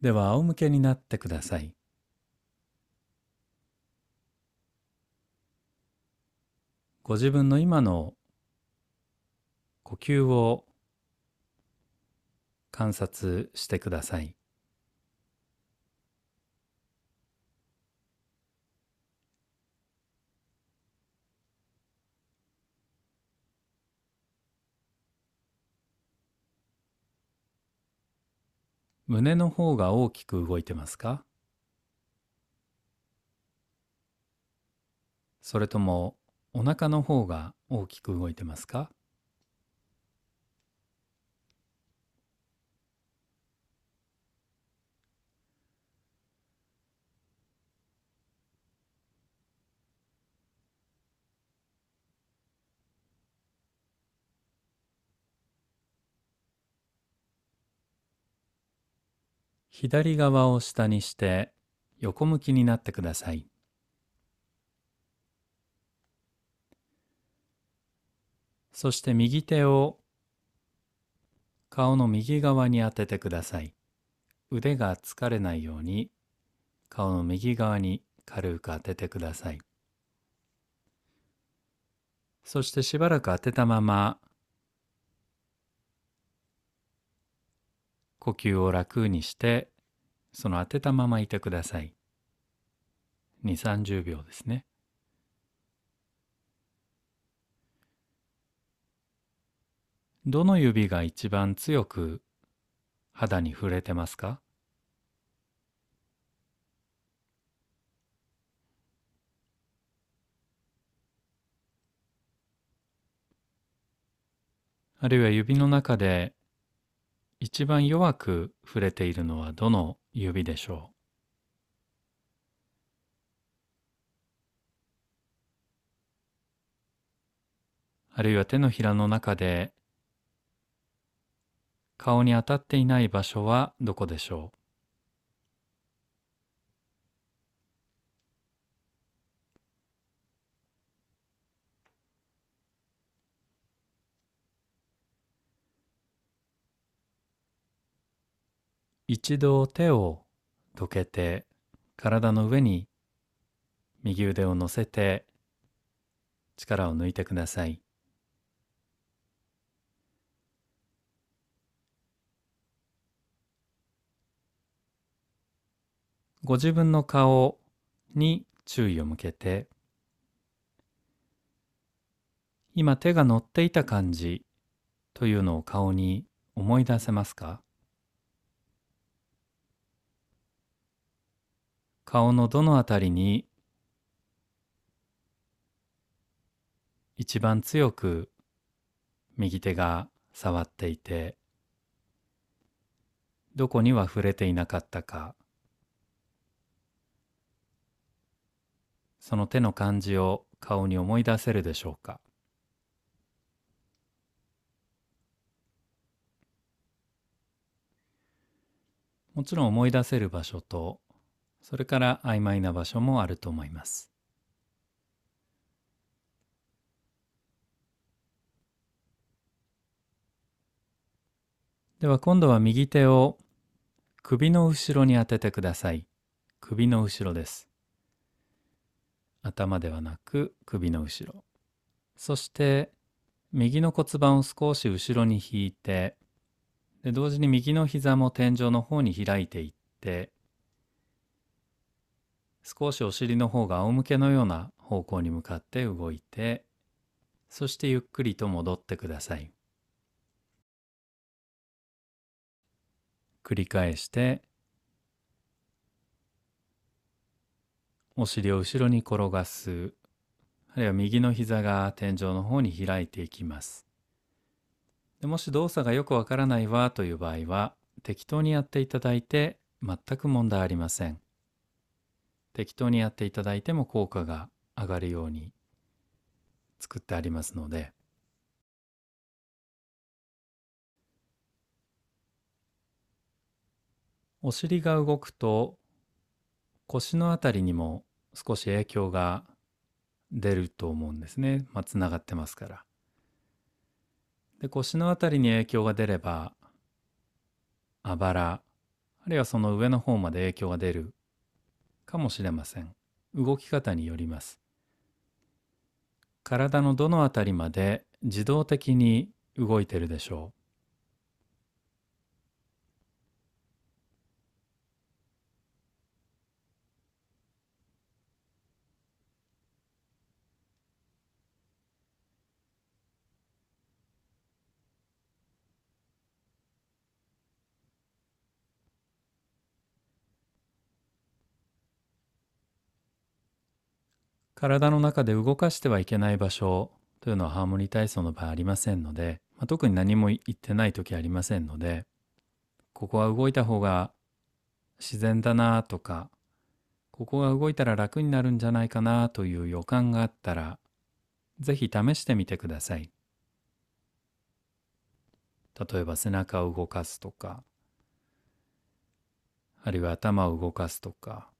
では仰向けになってください。ご自分の今の呼吸を観察してください。胸の方が大きく動いてますか？それともお腹の方が大きく動いてますか？左側を下にして横向きになってください。そして右手を顔の右側に当ててください。腕が疲れないように顔の右側に軽く当ててください。そしてしばらく当てたまま呼吸を楽にしてその当てたままいてください。2、30秒ですね。どの指が一番強く肌に触れてますか？あるいは指の中で一番弱く触れているのはどの指でしょう？あるいは手のひらの中で顔に当たっていない場所はどこでしょう？一度手をどけて体の上に右腕を乗せて力を抜いてください。ご自分の顔に注意を向けて今手が乗っていた感じというのを顔に思い出せますか？顔のどのあたりに一番強く右手が触っていてどこには触れていなかったかその手の感じを顔に思い出せるでしょうか。もちろん思い出せる場所とそれから曖昧な場所もあると思います。では今度は右手を首の後ろに当ててください。首の後ろです。頭ではなく首の後ろ。そして右の骨盤を少し後ろに引いてで同時に右の膝も天井の方に開いていって少しお尻の方が仰向けのような方向に向かって動いてそしてゆっくりと戻ってください。繰り返してお尻を後ろに転がすあるいは右の膝が天井の方に開いていきます。でもし動作がよくわからないわという場合は適当にやっていただいて全く問題ありません。適当にやっていただいても効果が上がるように作ってありますのでお尻が動くと腰のあたりにも少し影響が出ると思うんですね。まあ、つながってますから。で腰のあたりに影響が出ればあばらあるいはその上の方まで影響が出るかもしれません。動き方によります。体のどのあたりまで自動的に動いてるでしょう。体の中で動かしてはいけない場所というのはハーモニー体操の場合ありませんので、まあ、特に何も言ってない時ありませんのでここは動いた方が自然だなとかここが動いたら楽になるんじゃないかなという予感があったらぜひ試してみてください。例えば背中を動かすとかあるいは頭を動かすとか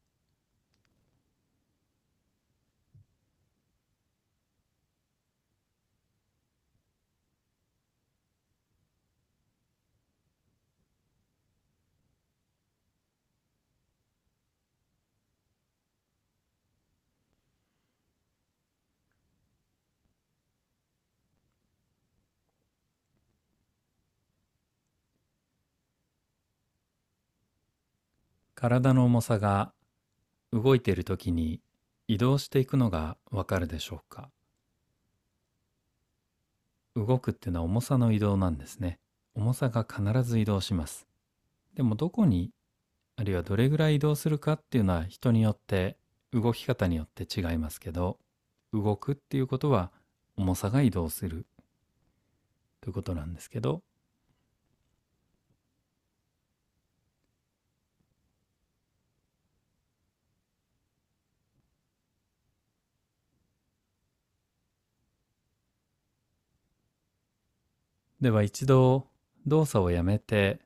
体の重さが動いている時に移動していくのがわかるでしょうか？動くっていうのは重さの移動なんですね。重さが必ず移動します。でもどこにあるいはどれぐらい移動するかっていうのは人によって動き方によって違いますけど動くっていうことは重さが移動するということなんですけどでは一度動作をやめて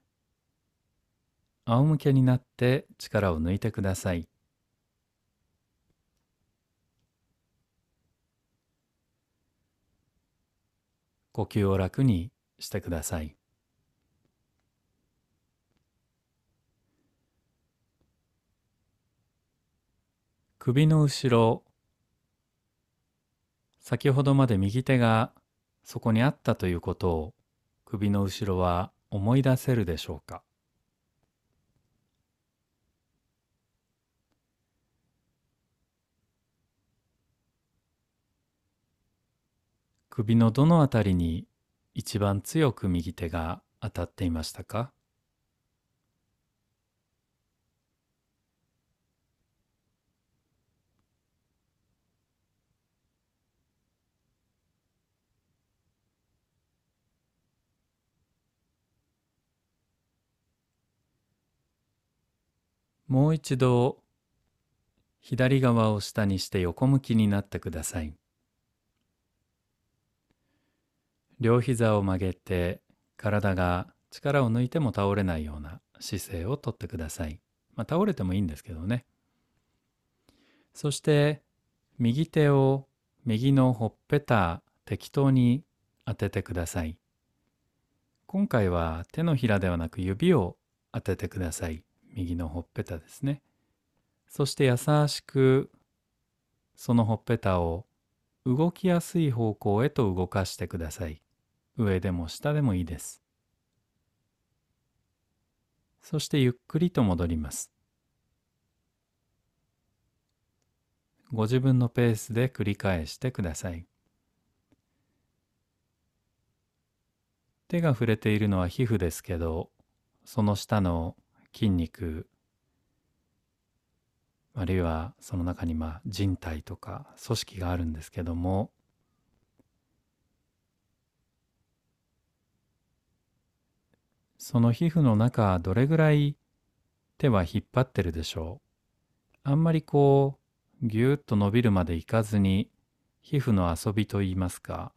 仰向けになって力を抜いてください。呼吸を楽にしてください。首の後ろ先ほどまで右手がそこにあったということを首の後ろは思い出せるでしょうか？首のどのあたりに一番強く右手が当たっていましたか？もう一度左側を下にして横向きになってください。両膝を曲げて体が力を抜いても倒れないような姿勢をとってください。まあ、倒れてもいいんですけどね。そして右手を右のほっぺた適当に当ててください。今回は手のひらではなく指を当ててください。右のほっぺたですね。そして優しくそのほっぺたを動きやすい方向へと動かしてください。上でも下でもいいです。そしてゆっくりと戻ります。ご自分のペースで繰り返してください。手が触れているのは皮膚ですけど、その下の筋肉あるいはその中にまあ人体とか組織があるんですけどもその皮膚の中どれぐらい手は引っ張ってるでしょう？あんまりこうぎゅっと伸びるまでいかずに皮膚の遊びといいますか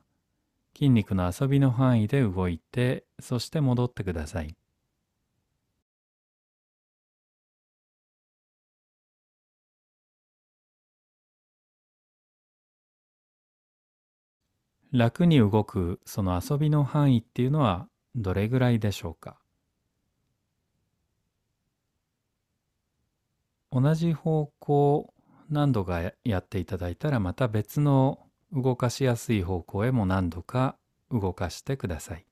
筋肉の遊びの範囲で動いてそして戻ってください。楽に動くその遊びの範囲っていうのはどれぐらいでしょうか？同じ方向何度かやっていただいたらまた別の動かしやすい方向へも何度か動かしてください。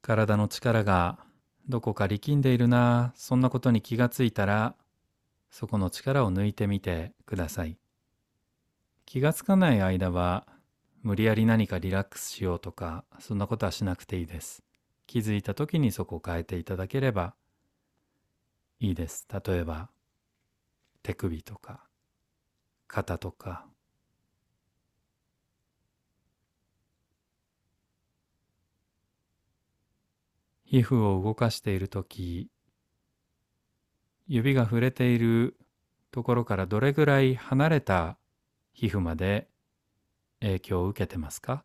体の力がどこか力んでいるなそんなことに気がついたらそこの力を抜いてみてください。気がつかない間は無理やり何かリラックスしようとかそんなことはしなくていいです。気づいた時にそこを変えていただければいいです。例えば手首とか肩とか皮膚を動かしている時指が触れているところからどれぐらい離れた皮膚まで影響を受けてますか？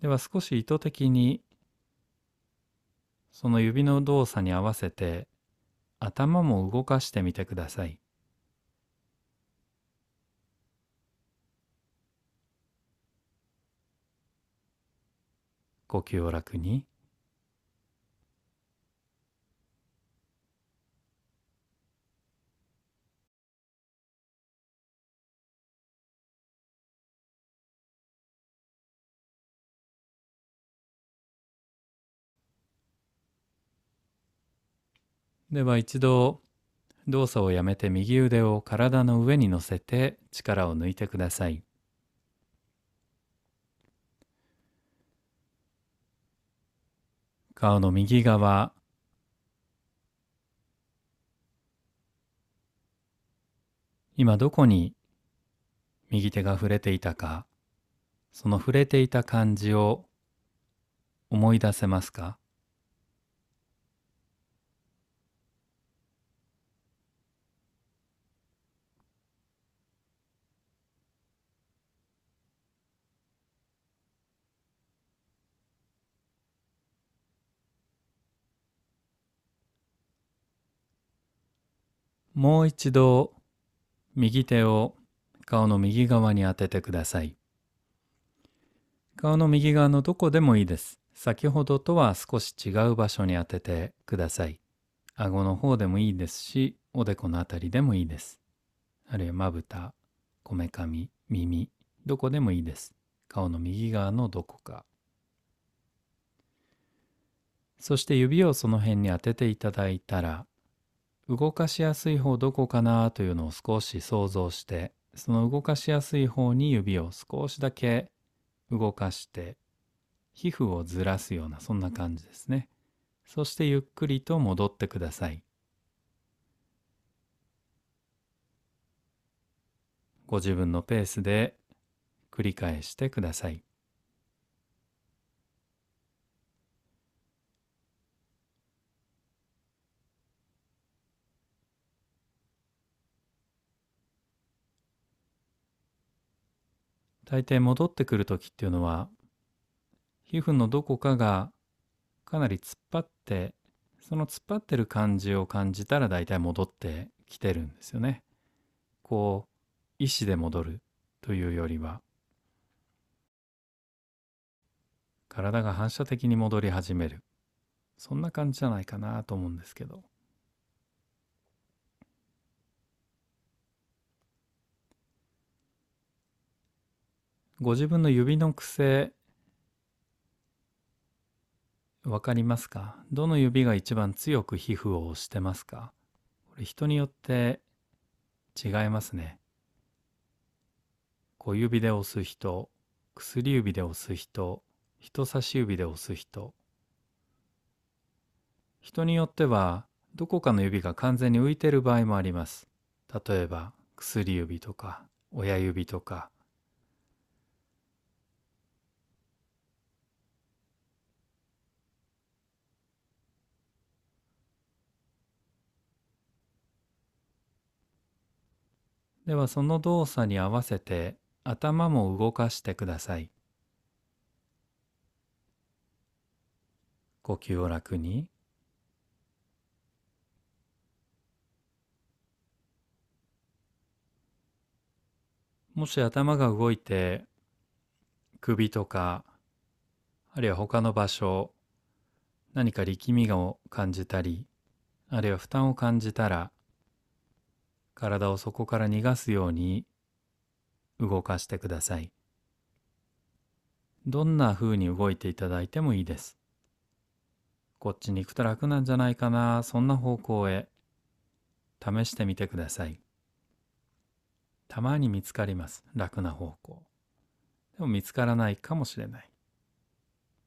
では少し意図的にその指の動作に合わせて頭も動かしてみてください。呼吸を楽に。では一度動作をやめて右腕を体の上に乗せて力を抜いてください。顔の右側。今どこに右手が触れていたか。その触れていた感じを思い出せますか？もう一度右手を顔の右側に当ててください。顔の右側のどこでもいいです。先ほどとは少し違う場所に当ててください。顎の方でもいいですし、おでこのあたりでもいいです。あるいはまぶた、こめかみ、耳、どこでもいいです。顔の右側のどこか。そして指をその辺に当てていただいたら、動かしやすい方どこかなというのを少し想像してその動かしやすい方に指を少しだけ動かして皮膚をずらすようなそんな感じですね。そしてゆっくりと戻ってください。ご自分のペースで繰り返してください。大抵戻ってくる時っていうのは皮膚のどこかがかなり突っ張ってその突っ張ってる感じを感じたら大体戻ってきてるんですよね。こう意志で戻るというよりは体が反射的に戻り始めるそんな感じじゃないかなと思うんですけど。ご自分の指の癖わかりますか？どの指が一番強く皮膚を押してますか？これ人によって違いますね。小指で押す人、薬指で押す人、人差し指で押す人。人によってはどこかの指が完全に浮いてる場合もあります。例えば薬指とか親指とかではその動作に合わせて頭も動かしてください。呼吸を楽にもし頭が動いて首とかあるいは他の場所何か力みを感じたりあるいは負担を感じたら体をそこから逃がすように動かしてください。どんな風に動いていただいてもいいです。こっちに行くと楽なんじゃないかな。そんな方向へ試してみてください。たまに見つかります。楽な方向。でも見つからないかもしれない。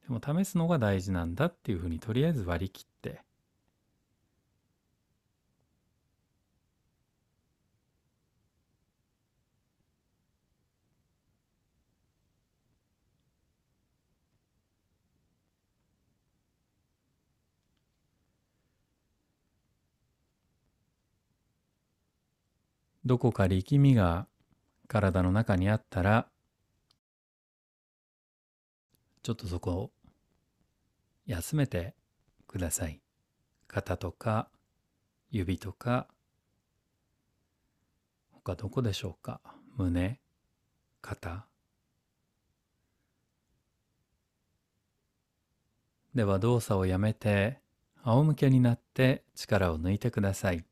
でも試すのが大事なんだっていうふうにとりあえず割り切ってどこか力みが体の中にあったらちょっとそこを休めてください。肩とか指とか他どこでしょうか？胸肩。では動作をやめて仰向けになって力を抜いてください。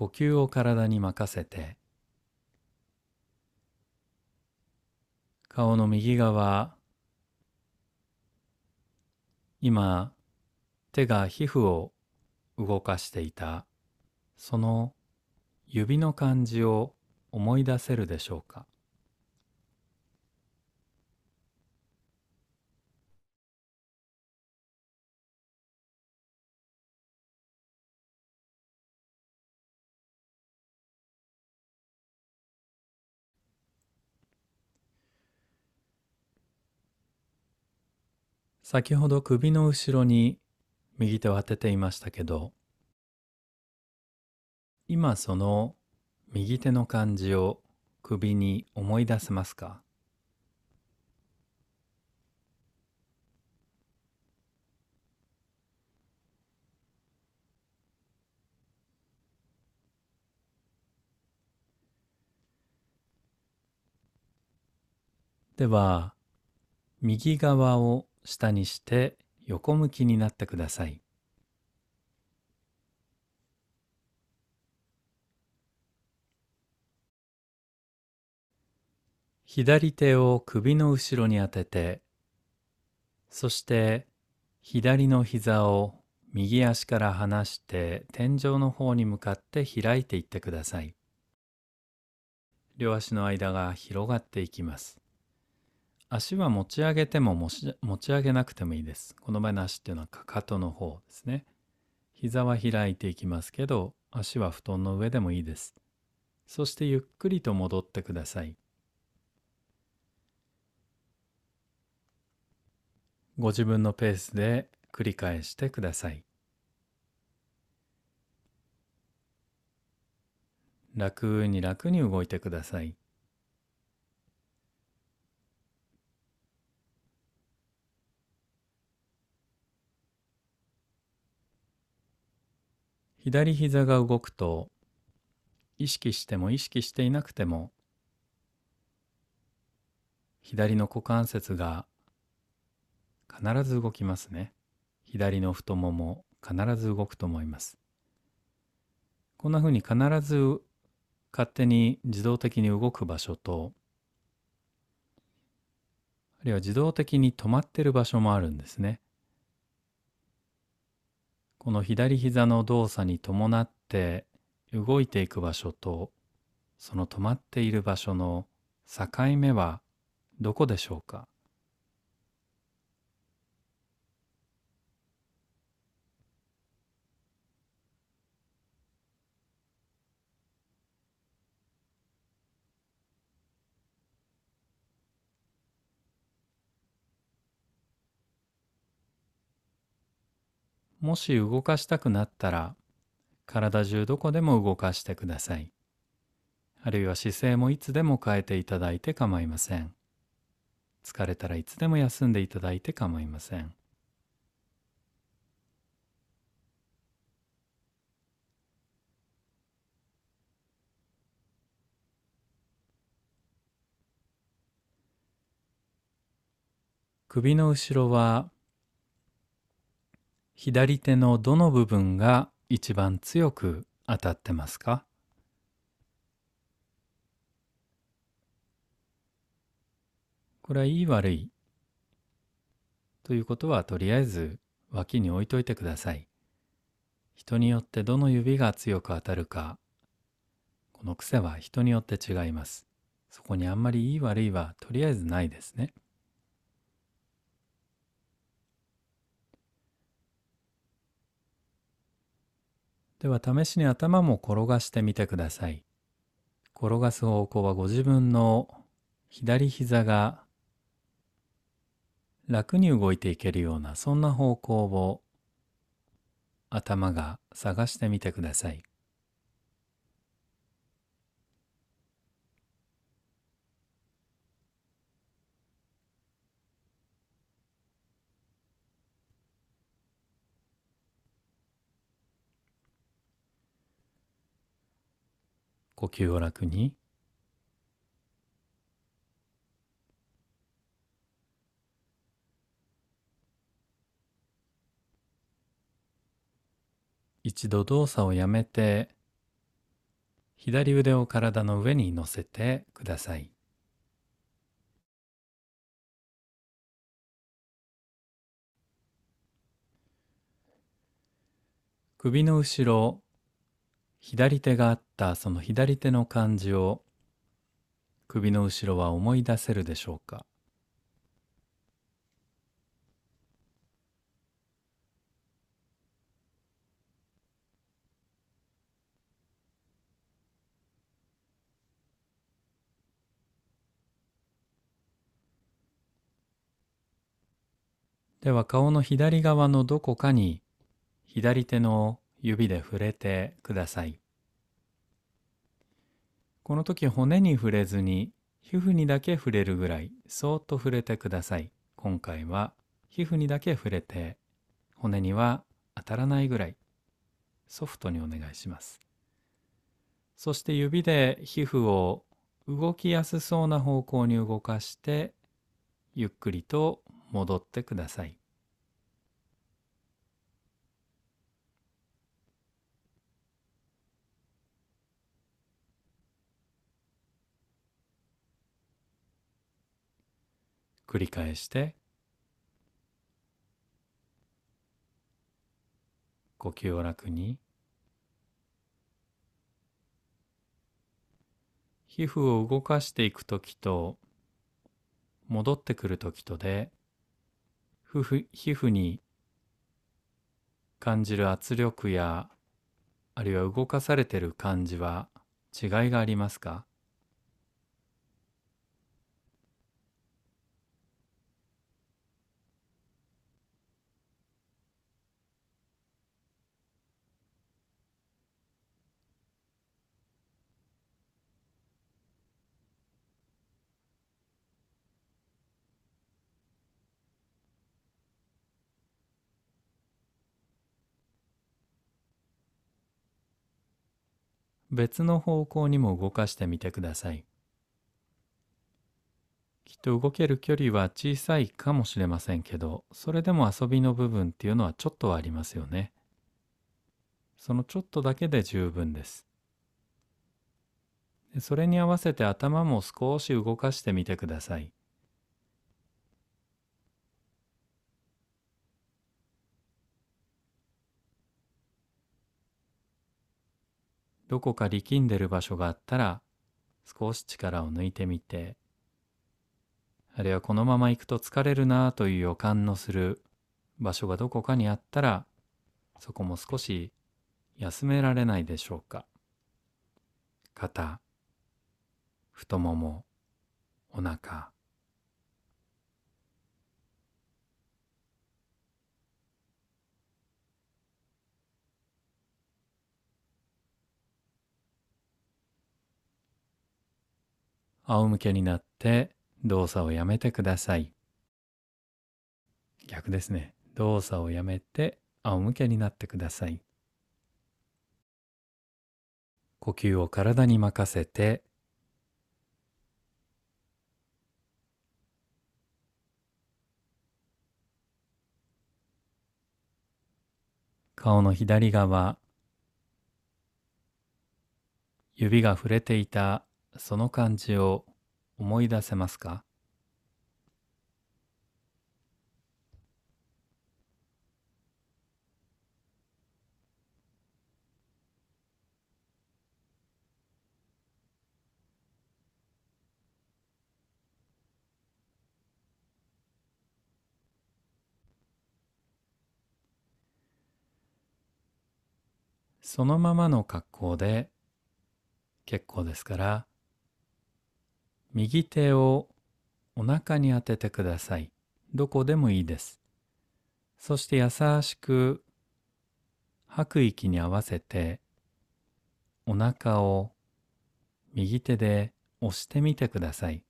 呼吸を体に任せて顔の右側今手が皮膚を動かしていたその指の感じを思い出せるでしょうか？先ほど首の後ろに右手を当てていましたけど今その右手の感じを首に思い出せますか？では右側を下にして横向きになってください。左手を首の後ろに当てて、そして左の膝を右足から離して天井の方に向かって開いていってください。両足の間が広がっていきます。足は持ち上げても持ち上げなくてもいいです。この場合の足っていうのはかかとの方ですね。膝は開いていきますけど、足は布団の上でもいいです。そしてゆっくりと戻ってください。ご自分のペースで繰り返してください。楽に楽に動いてください。左膝が動くと意識しても意識していなくても左の股関節が必ず動きますね。左の太もも必ず動くと思います。こんなふうに必ず勝手に自動的に動く場所とあるいは自動的に止まってる場所もあるんですね。この左膝の動作に伴って動いていく場所とその止まっている場所の境目はどこでしょうか？もし動かしたくなったら体中どこでも動かしてください。あるいは姿勢もいつでも変えていただいて構いません。疲れたらいつでも休んでいただいて構いません。首の後ろは左手のどの部分が一番強く当たってますか？これはいい悪いということはとりあえず脇に置いといてください。人によってどの指が強く当たるかこの癖は人によって違います。そこにあんまりいい悪いはとりあえずないですね。では試しに頭も転がしてみてください。転がす方向はご自分の左膝が楽に動いていけるようなそんな方向を頭が探してみてください。呼吸を楽に一度動作をやめて左腕を体の上に乗せてください。首の後ろ左手があったその左手の感じを首の後ろは思い出せるでしょうか？では顔の左側のどこかに左手の指で触れてください。この時骨に触れずに皮膚にだけ触れるぐらいそーっと触れてください。今回は皮膚にだけ触れて骨には当たらないぐらいソフトにお願いします。そして指で皮膚を動きやすそうな方向に動かしてゆっくりと戻ってください。繰り返して呼吸を楽に皮膚を動かしていく時と戻ってくる時とで皮膚に感じる圧力やあるいは動かされてる感じは違いがありますか？別の方向にも動かしてみてください。きっと動ける距離は小さいかもしれませんけど、それでも遊びの部分っていうのはちょっとはありますよね。そのちょっとだけで十分です。それに合わせて頭も少し動かしてみてください。どこか力んでる場所があったら少し力を抜いてみて。あるいはこのまま行くと疲れるなという予感のする場所がどこかにあったらそこも少し休められないでしょうか。肩太ももお腹。仰向けになって動作をやめてください。逆ですね。動作をやめて仰向けになってください。呼吸を体に任せて顔の左側指が触れていたその感じを思い出せますか？そのままの格好で結構ですから右手をお腹に当ててください。どこでもいいです。そして優しく吐く息に合わせてお腹を右手で押してみてください。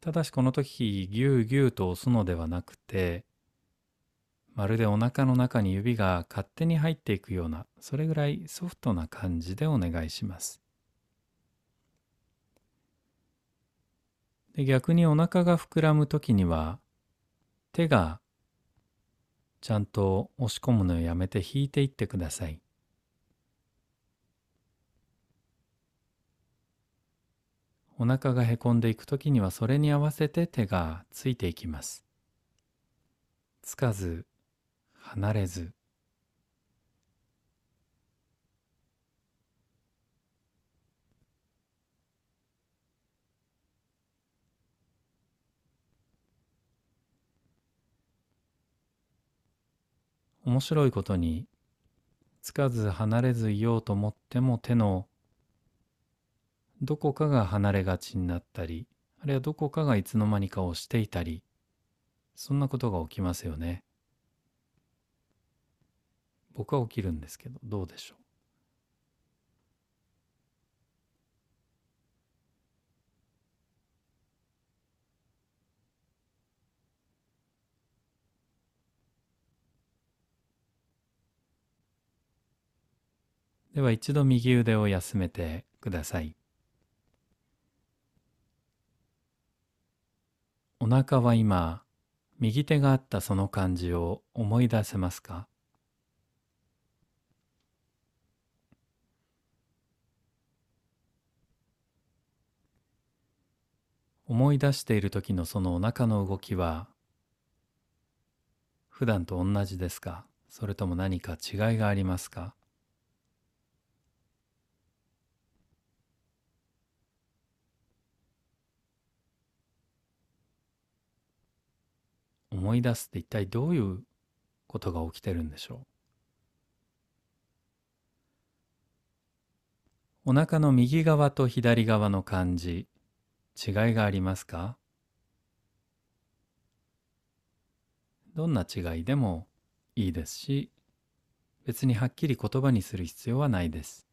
ただしこの時ぎゅうぎゅうと押すのではなくてまるでお腹の中に指が勝手に入っていくようなそれぐらいソフトな感じでお願いします。で逆にお腹が膨らむ時には手がちゃんと押し込むのをやめて引いていってください。お腹がへこんでいく時にはそれに合わせて手がついていきます。つかず離れず面白いことにつかず離れずいようと思っても手のどこかが離れがちになったりあるいはどこかがいつの間にかをしていたりそんなことが起きますよね。僕は起きるんですけどどうでしょう？では一度右腕を休めてください。お腹は今、右手があったその感じを思い出せますか？思い出している時のそのお腹の動きは普段と同じですか？それとも何か違いがありますか？思い出すって一体どういうことが起きてるんでしょう？お腹の右側と左側の感じ違いがありますか？どんな違いでもいいですし別にはっきり言葉にする必要はないです。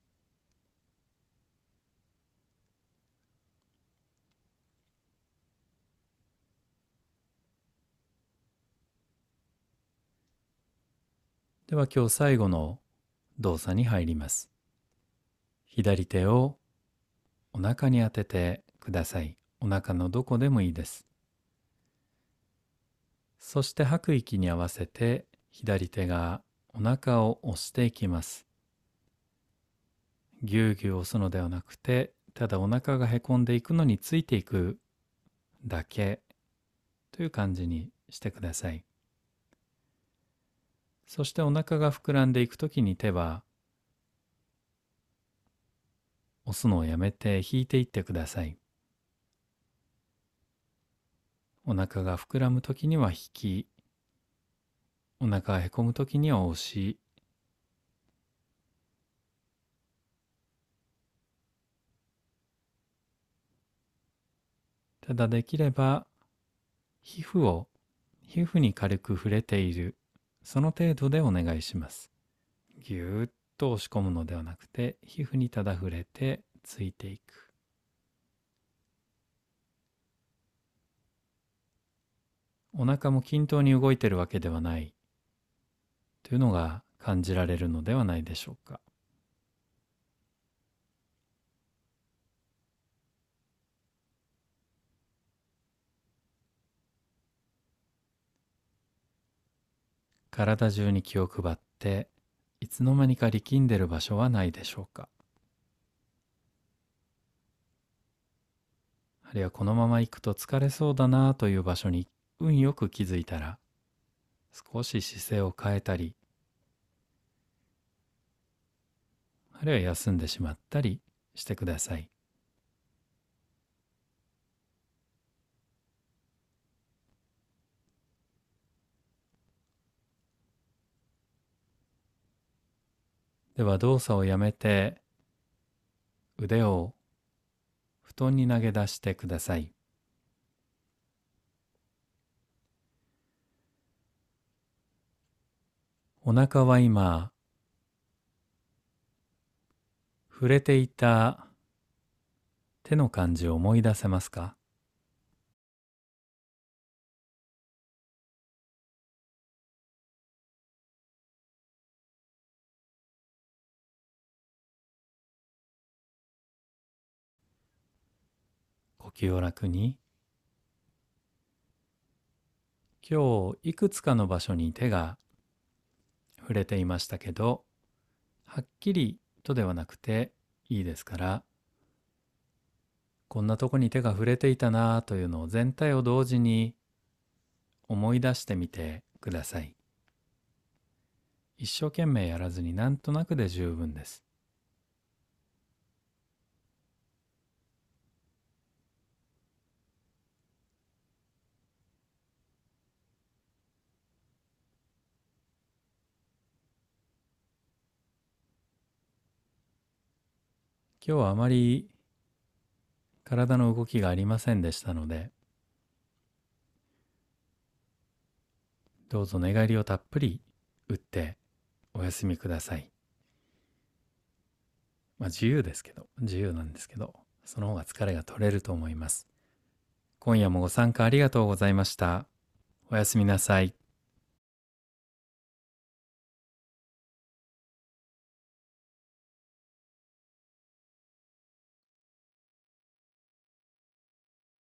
では今日最後の動作に入ります。左手をお腹に当ててください。お腹のどこでもいいです。そして吐く息に合わせて左手がお腹を押していきます。ぎゅうぎゅう押すのではなくて、ただお腹がへこんでいくのについていくだけという感じにしてください。そしてお腹が膨らんでいくときに手は押すのをやめて引いていってください。お腹が膨らむ時には引きお腹がへこむ時には押しただできれば皮膚を皮膚に軽く触れているその程度でお願いします。ぎゅーっと押し込むのではなくて、皮膚にただ触れてついていく。お腹も均等に動いているわけではないというのが感じられるのではないでしょうか。体中に気を配っていつの間にか力んでる場所はないでしょうかあるいはこのまま行くと疲れそうだなという場所に運よく気づいたら少し姿勢を変えたりあるいは休んでしまったりしてください。では動作をやめて腕を布団に投げ出してください。お腹は今触れていた手の感じを思い出せますか？吸を楽に。今日いくつかの場所に手が触れていましたけどはっきりとではなくていいですからこんなとこに手が触れていたなというのを全体を同時に思い出してみてください。一生懸命やらずになんとなくで十分です。今日はあまり体の動きがありませんでしたのでどうぞ寝返りをたっぷり打ってお休みください。まあ自由ですけど自由なんですけどその方が疲れが取れると思います。今夜もご参加ありがとうございました。おやすみなさい。